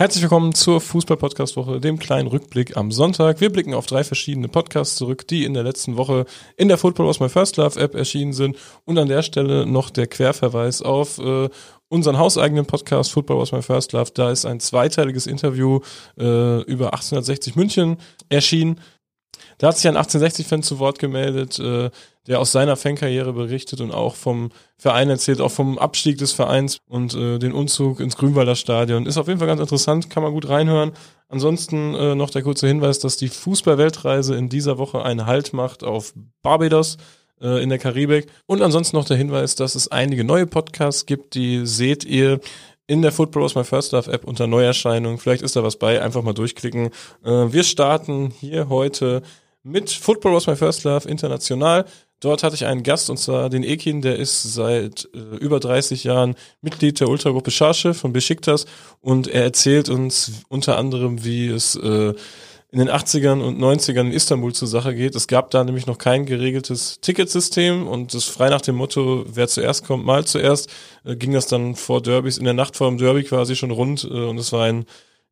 Herzlich willkommen zur Fußball-Podcast-Woche, dem kleinen Rückblick am Sonntag. Wir blicken auf drei verschiedene Podcasts zurück, die in der letzten Woche in der Football Was My First Love App erschienen sind. Und an der Stelle noch der Querverweis auf äh, unseren hauseigenen Podcast Football Was My First Love. Da ist ein zweiteiliges Interview äh, über 1860 München erschienen. Da hat sich ein 1860-Fan zu Wort gemeldet, äh, der aus seiner Fankarriere berichtet und auch vom Verein erzählt, auch vom Abstieg des Vereins und äh, den Umzug ins Grünwalder Stadion. Ist auf jeden Fall ganz interessant, kann man gut reinhören. Ansonsten äh, noch der kurze Hinweis, dass die Fußballweltreise in dieser Woche einen Halt macht auf Barbados äh, in der Karibik. Und ansonsten noch der Hinweis, dass es einige neue Podcasts gibt, die seht ihr in der Football was My First Love App unter Neuerscheinung. Vielleicht ist da was bei, einfach mal durchklicken. Äh, wir starten hier heute mit Football was My First Love international. Dort hatte ich einen Gast, und zwar den Ekin, der ist seit äh, über 30 Jahren Mitglied der Ultragruppe Charche von Besiktas und er erzählt uns unter anderem, wie es äh, in den 80ern und 90ern in Istanbul zur Sache geht. Es gab da nämlich noch kein geregeltes Ticketsystem und das frei nach dem Motto, wer zuerst kommt, mal zuerst, äh, ging das dann vor Derbys, in der Nacht vor dem Derby quasi schon rund äh, und es war ein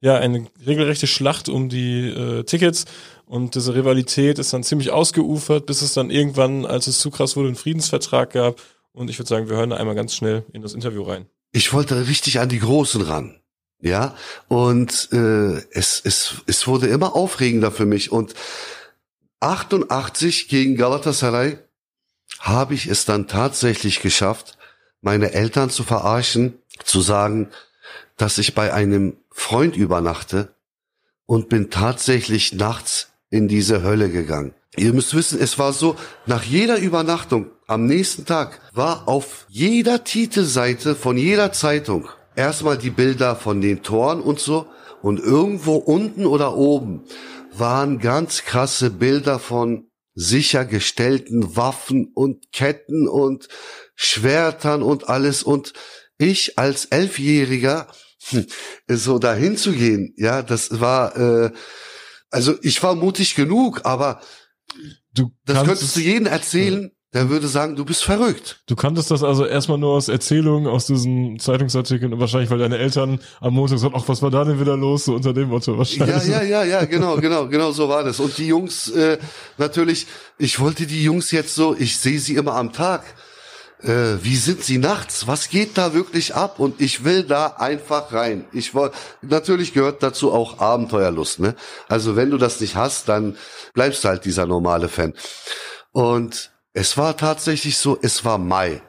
ja, eine regelrechte Schlacht um die äh, Tickets und diese Rivalität ist dann ziemlich ausgeufert, bis es dann irgendwann, als es zu krass wurde, einen Friedensvertrag gab. Und ich würde sagen, wir hören da einmal ganz schnell in das Interview rein. Ich wollte richtig an die Großen ran. Ja, und äh, es, es, es wurde immer aufregender für mich. Und 88 gegen Galatasaray habe ich es dann tatsächlich geschafft, meine Eltern zu verarschen, zu sagen, dass ich bei einem Freund übernachte und bin tatsächlich nachts in diese Hölle gegangen. Ihr müsst wissen, es war so, nach jeder Übernachtung am nächsten Tag war auf jeder Titelseite von jeder Zeitung erstmal die Bilder von den Toren und so und irgendwo unten oder oben waren ganz krasse Bilder von sichergestellten Waffen und Ketten und Schwertern und alles und ich als Elfjähriger hm, so dahin zu gehen, ja, das war, äh, also ich war mutig genug, aber du das könntest du jedem erzählen. Der würde sagen, du bist verrückt. Du kanntest das also erstmal nur aus Erzählungen, aus diesen Zeitungsartikeln und wahrscheinlich, weil deine Eltern am Montag sagen, ach, was war da denn wieder los, so unter dem Motto wahrscheinlich. Ja, ja, ja, ja, genau, genau, genau so war das. Und die Jungs, äh, natürlich, ich wollte die Jungs jetzt so, ich sehe sie immer am Tag äh, wie sind sie nachts? Was geht da wirklich ab? Und ich will da einfach rein. Ich wollte, natürlich gehört dazu auch Abenteuerlust, ne? Also wenn du das nicht hast, dann bleibst du halt dieser normale Fan. Und es war tatsächlich so, es war Mai.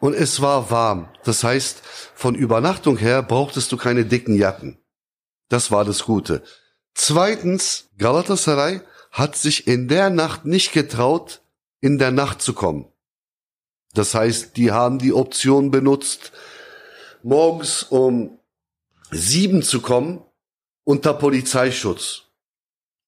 Und es war warm. Das heißt, von Übernachtung her brauchtest du keine dicken Jacken. Das war das Gute. Zweitens, Galatasaray hat sich in der Nacht nicht getraut, in der Nacht zu kommen. Das heißt, die haben die Option benutzt, morgens um sieben zu kommen unter Polizeischutz.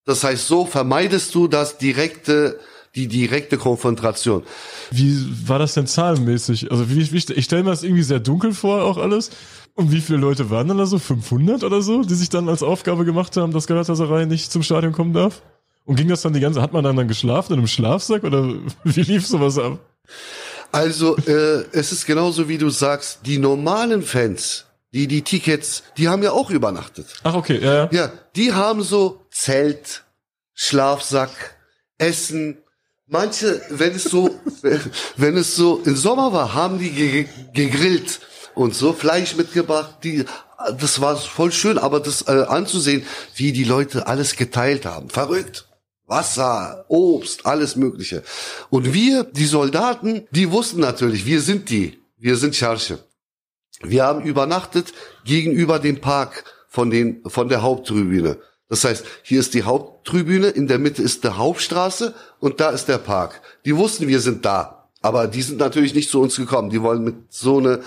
Das heißt, so vermeidest du das direkte, die direkte Konfrontation. Wie war das denn zahlenmäßig? Also wie, wie ich stelle mir das irgendwie sehr dunkel vor, auch alles. Und wie viele Leute waren dann da so? 500 oder so, die sich dann als Aufgabe gemacht haben, dass Galatasaray nicht zum Stadion kommen darf? Und ging das dann die ganze, hat man dann dann geschlafen in einem Schlafsack oder wie lief sowas ab? Also äh, es ist genauso wie du sagst, die normalen Fans, die die Tickets, die haben ja auch übernachtet. Ach okay, ja. Ja, ja die haben so Zelt, Schlafsack, Essen. Manche, wenn es so, wenn es so im Sommer war, haben die ge gegrillt und so Fleisch mitgebracht. Die, das war voll schön, aber das äh, anzusehen, wie die Leute alles geteilt haben, verrückt. Wasser, Obst, alles Mögliche. Und wir, die Soldaten, die wussten natürlich, wir sind die, wir sind Charche. Wir haben übernachtet gegenüber dem Park von den, von der Haupttribüne. Das heißt, hier ist die Haupttribüne, in der Mitte ist der Hauptstraße und da ist der Park. Die wussten, wir sind da. Aber die sind natürlich nicht zu uns gekommen. Die wollen mit so einer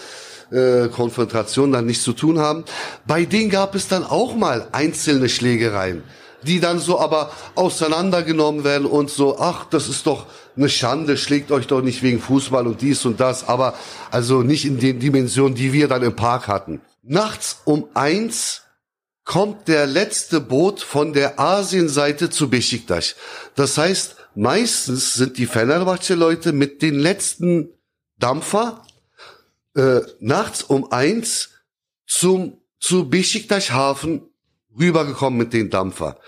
äh, Konfrontation dann nichts zu tun haben. Bei denen gab es dann auch mal einzelne Schlägereien die dann so aber auseinandergenommen werden und so, ach, das ist doch eine Schande, schlägt euch doch nicht wegen Fußball und dies und das, aber also nicht in den Dimensionen, die wir dann im Park hatten. Nachts um eins kommt der letzte Boot von der Asienseite zu Besiktas. Das heißt, meistens sind die Fenerbahce-Leute mit den letzten Dampfer äh, nachts um eins zum zu Besiktas Hafen rübergekommen mit dem Dampfer.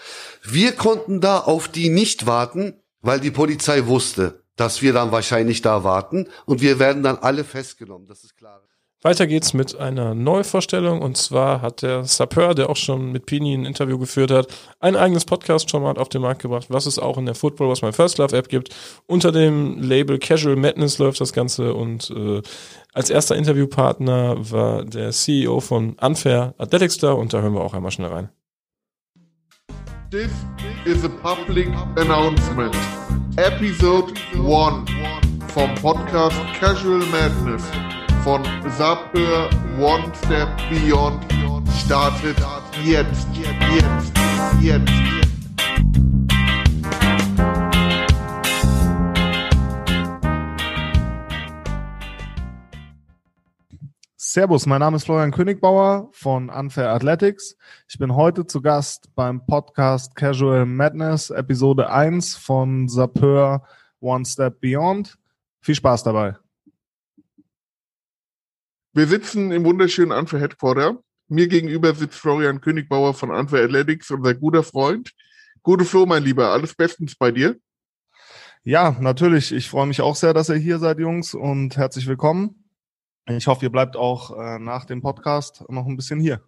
Wir konnten da auf die nicht warten, weil die Polizei wusste, dass wir dann wahrscheinlich da warten und wir werden dann alle festgenommen. Das ist klar. Weiter geht's mit einer Neuvorstellung und zwar hat der Sapeur, der auch schon mit Pini ein Interview geführt hat, ein eigenes Podcast-Format auf den Markt gebracht, was es auch in der Football Was My First Love App gibt. Unter dem Label Casual Madness läuft das Ganze und äh, als erster Interviewpartner war der CEO von Unfair Athletics da und da hören wir auch einmal schnell rein. This is a public announcement. Episode 1 vom Podcast Casual Madness von Sapper One Step Beyond startet jetzt, jetzt, jetzt. Servus, mein Name ist Florian Königbauer von Unfair Athletics. Ich bin heute zu Gast beim Podcast Casual Madness, Episode 1 von Sapeur One Step Beyond. Viel Spaß dabei. Wir sitzen im wunderschönen Unfair Headquarter. Mir gegenüber sitzt Florian Königbauer von Unfair Athletics, unser guter Freund. Gute Flo, mein Lieber, alles bestens bei dir. Ja, natürlich. Ich freue mich auch sehr, dass ihr hier seid, Jungs, und herzlich willkommen. Ich hoffe, ihr bleibt auch äh, nach dem Podcast noch ein bisschen hier.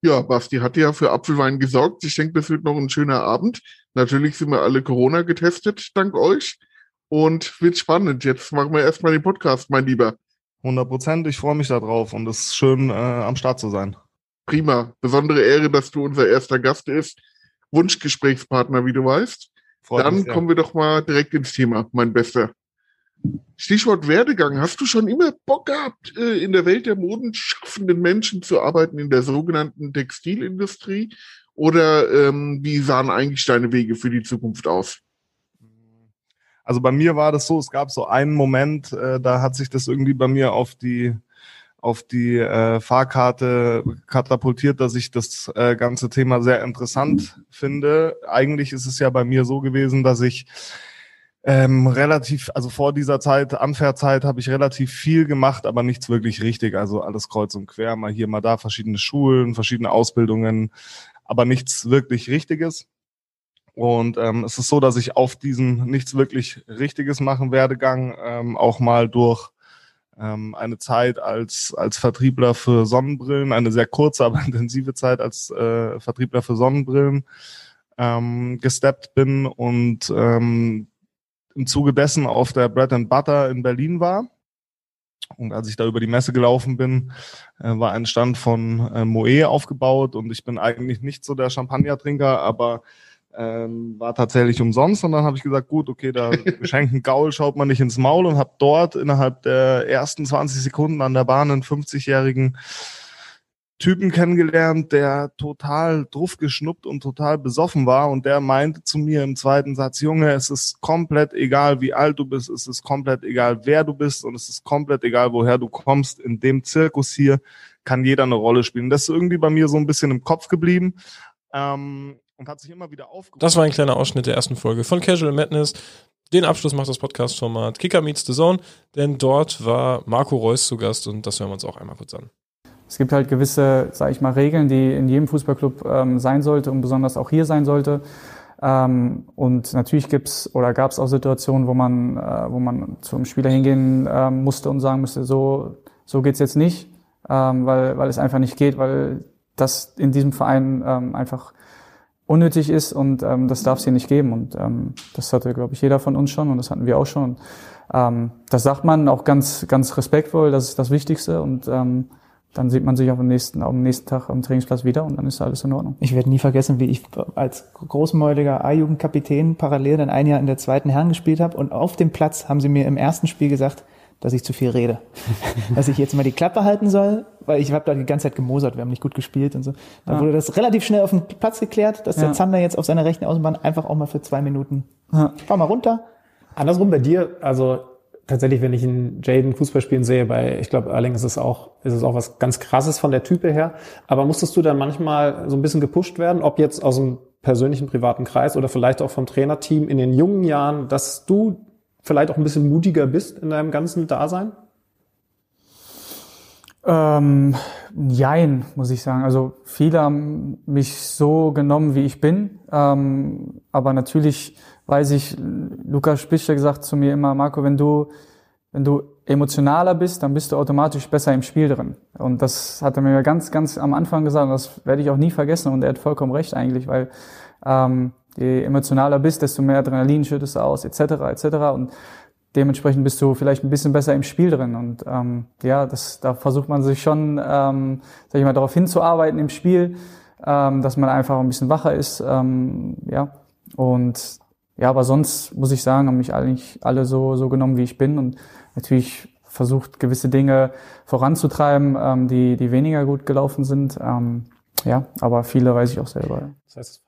Ja, Basti hat ja für Apfelwein gesorgt. Ich denke, das wird noch ein schöner Abend. Natürlich sind wir alle Corona getestet, dank euch. Und wird spannend. Jetzt machen wir erstmal den Podcast, mein Lieber. 100 Prozent. Ich freue mich darauf und es ist schön, äh, am Start zu sein. Prima. Besondere Ehre, dass du unser erster Gast ist. Wunschgesprächspartner, wie du weißt. Freut Dann kommen wir doch mal direkt ins Thema, mein Bester. Stichwort Werdegang. Hast du schon immer Bock gehabt, äh, in der Welt der modenschaffenden Menschen zu arbeiten, in der sogenannten Textilindustrie? Oder ähm, wie sahen eigentlich deine Wege für die Zukunft aus? Also bei mir war das so, es gab so einen Moment, äh, da hat sich das irgendwie bei mir auf die auf die äh, Fahrkarte katapultiert, dass ich das äh, ganze Thema sehr interessant finde. Eigentlich ist es ja bei mir so gewesen, dass ich ähm, relativ, also vor dieser Zeit, Anfährzeit, habe ich relativ viel gemacht, aber nichts wirklich richtig. Also alles kreuz und quer, mal hier, mal da, verschiedene Schulen, verschiedene Ausbildungen, aber nichts wirklich Richtiges. Und ähm, es ist so, dass ich auf diesen nichts wirklich Richtiges machen Werdegang ähm, auch mal durch ähm, eine Zeit als, als Vertriebler für Sonnenbrillen, eine sehr kurze, aber intensive Zeit als äh, Vertriebler für Sonnenbrillen ähm, gesteppt bin und ähm, im Zuge dessen auf der Bread and Butter in Berlin war. Und als ich da über die Messe gelaufen bin, äh, war ein Stand von äh, Moe aufgebaut und ich bin eigentlich nicht so der Champagnertrinker, aber ähm, war tatsächlich umsonst und dann habe ich gesagt, gut, okay, da geschenken Gaul schaut man nicht ins Maul und habe dort innerhalb der ersten 20 Sekunden an der Bahn einen 50-jährigen Typen kennengelernt, der total druff geschnuppt und total besoffen war und der meinte zu mir im zweiten Satz, Junge, es ist komplett egal, wie alt du bist, es ist komplett egal, wer du bist und es ist komplett egal, woher du kommst. In dem Zirkus hier kann jeder eine Rolle spielen. Das ist irgendwie bei mir so ein bisschen im Kopf geblieben. Ähm, und hat sich immer wieder aufgehoben. Das war ein kleiner Ausschnitt der ersten Folge von Casual Madness. Den Abschluss macht das Podcast-Format Kicker Meets the Zone, denn dort war Marco Reus zu Gast und das hören wir uns auch einmal kurz an. Es gibt halt gewisse, sage ich mal, Regeln, die in jedem Fußballclub ähm, sein sollte und besonders auch hier sein sollte. Ähm, und natürlich gibt's oder gab es auch Situationen, wo man, äh, wo man zum Spieler hingehen äh, musste und sagen musste, so, so geht's jetzt nicht, ähm, weil, weil es einfach nicht geht, weil das in diesem Verein ähm, einfach unnötig ist und ähm, das darf es hier nicht geben. Und ähm, das hatte, glaube ich, jeder von uns schon und das hatten wir auch schon. Ähm, das sagt man auch ganz, ganz respektvoll, das ist das Wichtigste und ähm, dann sieht man sich auf dem nächsten, am nächsten Tag am Trainingsplatz wieder und dann ist alles in Ordnung. Ich werde nie vergessen, wie ich als großmäuliger A-Jugendkapitän parallel dann ein Jahr in der zweiten Herren gespielt habe und auf dem Platz haben sie mir im ersten Spiel gesagt, dass ich zu viel rede. dass ich jetzt mal die Klappe halten soll, weil ich habe da die ganze Zeit gemosert, wir haben nicht gut gespielt und so. Dann ja. wurde das relativ schnell auf den Platz geklärt, dass ja. der Zander jetzt auf seiner rechten Außenbahn einfach auch mal für zwei Minuten, ja. fahr mal runter. Andersrum bei dir, also tatsächlich, wenn ich einen Jaden Fußball spielen sehe, bei, ich glaube, Erling ist es auch, ist es auch was ganz krasses von der Type her. Aber musstest du dann manchmal so ein bisschen gepusht werden, ob jetzt aus dem persönlichen privaten Kreis oder vielleicht auch vom Trainerteam in den jungen Jahren, dass du vielleicht auch ein bisschen mutiger bist in deinem ganzen Dasein? Ähm, jein, muss ich sagen. Also viele haben mich so genommen, wie ich bin. Ähm, aber natürlich weiß ich, Lukas Spicher gesagt zu mir immer, Marco, wenn du, wenn du emotionaler bist, dann bist du automatisch besser im Spiel drin. Und das hat er mir ganz, ganz am Anfang gesagt und das werde ich auch nie vergessen und er hat vollkommen recht eigentlich, weil ähm, je emotionaler bist, desto mehr Adrenalin schüttest du aus, etc., etc. Und dementsprechend bist du vielleicht ein bisschen besser im Spiel drin. Und ähm, ja, das, da versucht man sich schon, ähm, sag ich mal, darauf hinzuarbeiten im Spiel, ähm, dass man einfach ein bisschen wacher ist. Ähm, ja. Und ja, aber sonst muss ich sagen, haben mich eigentlich alle so, so genommen, wie ich bin. Und natürlich versucht, gewisse Dinge voranzutreiben, ähm, die, die weniger gut gelaufen sind. Ähm, ja, aber viele weiß ich auch selber. Das heißt,